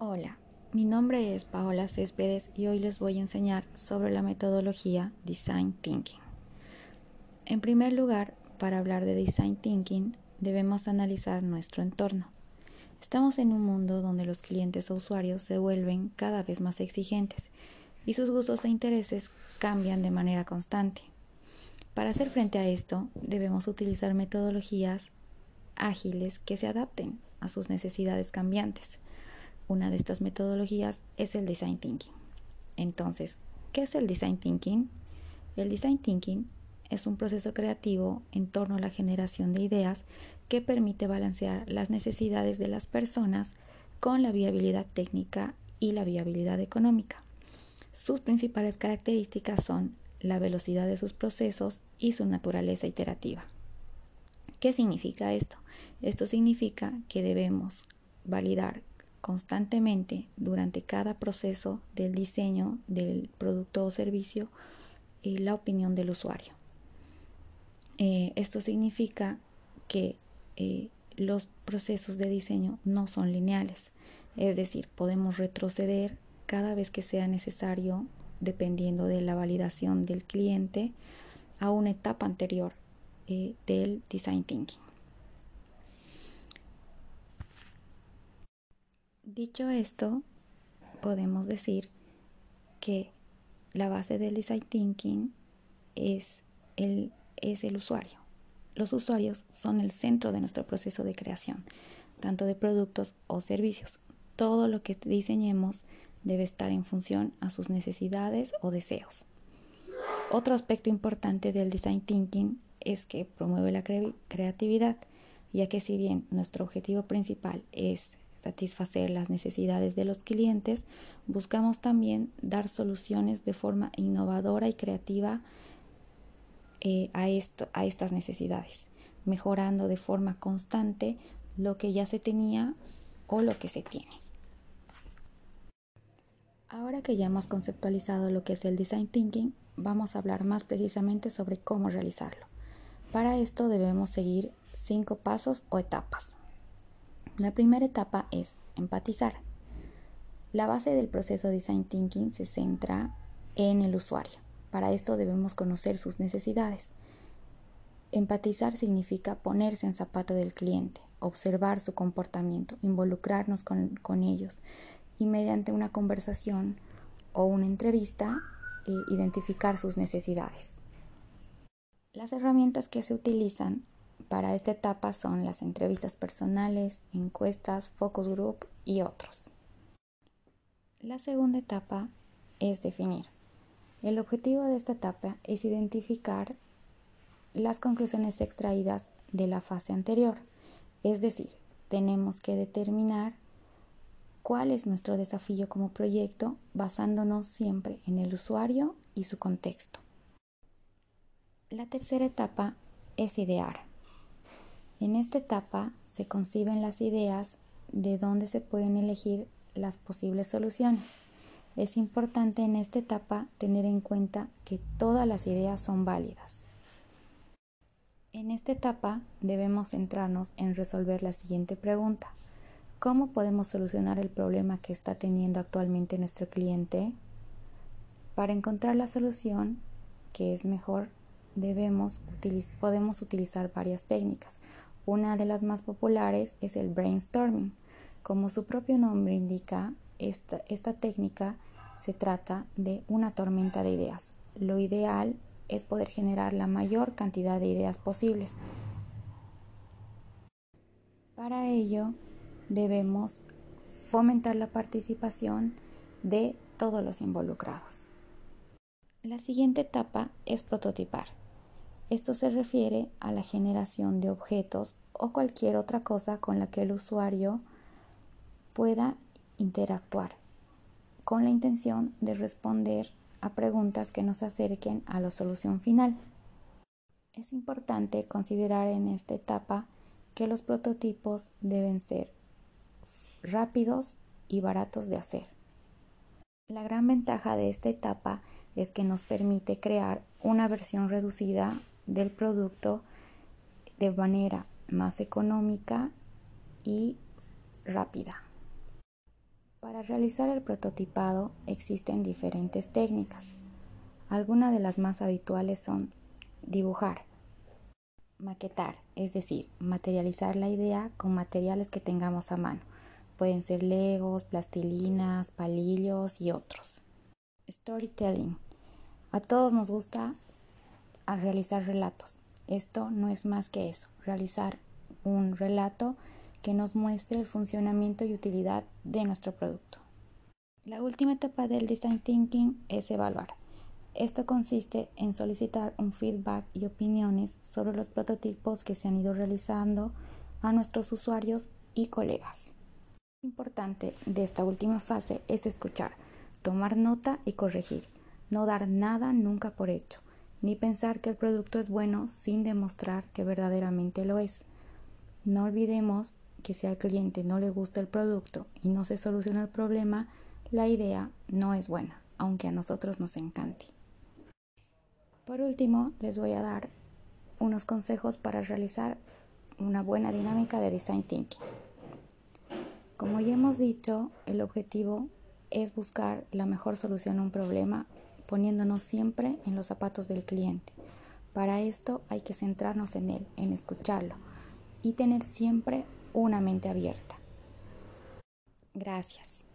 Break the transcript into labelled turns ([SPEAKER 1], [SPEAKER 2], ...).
[SPEAKER 1] Hola, mi nombre es Paola Céspedes y hoy les voy a enseñar sobre la metodología Design Thinking. En primer lugar, para hablar de Design Thinking, debemos analizar nuestro entorno. Estamos en un mundo donde los clientes o usuarios se vuelven cada vez más exigentes y sus gustos e intereses cambian de manera constante. Para hacer frente a esto, debemos utilizar metodologías ágiles que se adapten a sus necesidades cambiantes una de estas metodologías es el design thinking. Entonces, ¿qué es el design thinking? El design thinking es un proceso creativo en torno a la generación de ideas que permite balancear las necesidades de las personas con la viabilidad técnica y la viabilidad económica. Sus principales características son la velocidad de sus procesos y su naturaleza iterativa. ¿Qué significa esto? Esto significa que debemos validar constantemente durante cada proceso del diseño del producto o servicio y la opinión del usuario. Eh, esto significa que eh, los procesos de diseño no son lineales, es decir, podemos retroceder cada vez que sea necesario dependiendo de la validación del cliente a una etapa anterior eh, del design thinking. Dicho esto, podemos decir que la base del design thinking es el, es el usuario. Los usuarios son el centro de nuestro proceso de creación, tanto de productos o servicios. Todo lo que diseñemos debe estar en función a sus necesidades o deseos. Otro aspecto importante del design thinking es que promueve la creatividad, ya que si bien nuestro objetivo principal es satisfacer las necesidades de los clientes, buscamos también dar soluciones de forma innovadora y creativa eh, a, esto, a estas necesidades, mejorando de forma constante lo que ya se tenía o lo que se tiene. Ahora que ya hemos conceptualizado lo que es el design thinking, vamos a hablar más precisamente sobre cómo realizarlo. Para esto debemos seguir cinco pasos o etapas. La primera etapa es empatizar. La base del proceso Design Thinking se centra en el usuario. Para esto debemos conocer sus necesidades. Empatizar significa ponerse en zapato del cliente, observar su comportamiento, involucrarnos con, ellos y mediante una conversación o una entrevista eh, identificar sus necesidades. Las herramientas que se utilizan para esta etapa son las entrevistas personales, encuestas, focus group y otros. La segunda etapa es definir. El objetivo de esta etapa es identificar las conclusiones extraídas de la fase anterior, es decir, tenemos que determinar cuál es nuestro desafío como proyecto basándonos siempre en el usuario y su contexto. La tercera etapa es idear. En esta etapa se conciben las ideas de dónde se pueden elegir las posibles soluciones. Es importante en esta etapa tener en cuenta que todas las ideas son válidas. En esta etapa debemos centrarnos en resolver la siguiente pregunta. ¿Cómo podemos solucionar el problema que está teniendo actualmente nuestro cliente? Para encontrar la solución que es mejor, debemos podemos utilizar varias técnicas. Una de las más populares es el brainstorming. Como su propio nombre indica, esta, técnica se trata de una tormenta de ideas. Lo ideal es poder generar la mayor cantidad de ideas posibles. Para ello, debemos fomentar la participación de todos los involucrados. La siguiente etapa es prototipar. Esto se refiere a la generación de objetos o cualquier otra cosa con la que el usuario pueda interactuar, con la intención de responder a preguntas que nos acerquen a la solución final. Es importante considerar en esta etapa que los prototipos deben ser rápidos y baratos de hacer. La gran ventaja de esta etapa es que nos permite crear una versión reducida del producto de manera más económica y rápida. Para realizar el prototipado existen diferentes técnicas. Algunas de las más habituales son dibujar, maquetar, es decir, materializar la idea con materiales que tengamos a mano. Pueden ser legos, plastilinas, palillos y otros. Storytelling. A todos nos gusta realizar relatos. Esto no es más que eso, realizar un relato que nos muestre el funcionamiento y utilidad de nuestro producto. La última etapa del design thinking es evaluar. Esto consiste en solicitar un feedback y opiniones sobre los prototipos que se han ido realizando a nuestros usuarios y colegas. Lo importante de esta última fase es escuchar, tomar nota y corregir, no dar nada nunca por hecho, ni pensar que el producto es bueno sin demostrar que verdaderamente lo es. No olvidemos que si al cliente no le gusta el producto y no se soluciona el problema, la idea no es buena, aunque a nosotros nos encante. Por último, les voy a dar unos consejos para realizar una buena dinámica de design thinking. Como ya hemos dicho, el objetivo es buscar la mejor solución a un problema poniéndonos siempre en los zapatos del cliente. Para esto hay que centrarnos en él, en escucharlo y tener siempre una mente abierta. Gracias.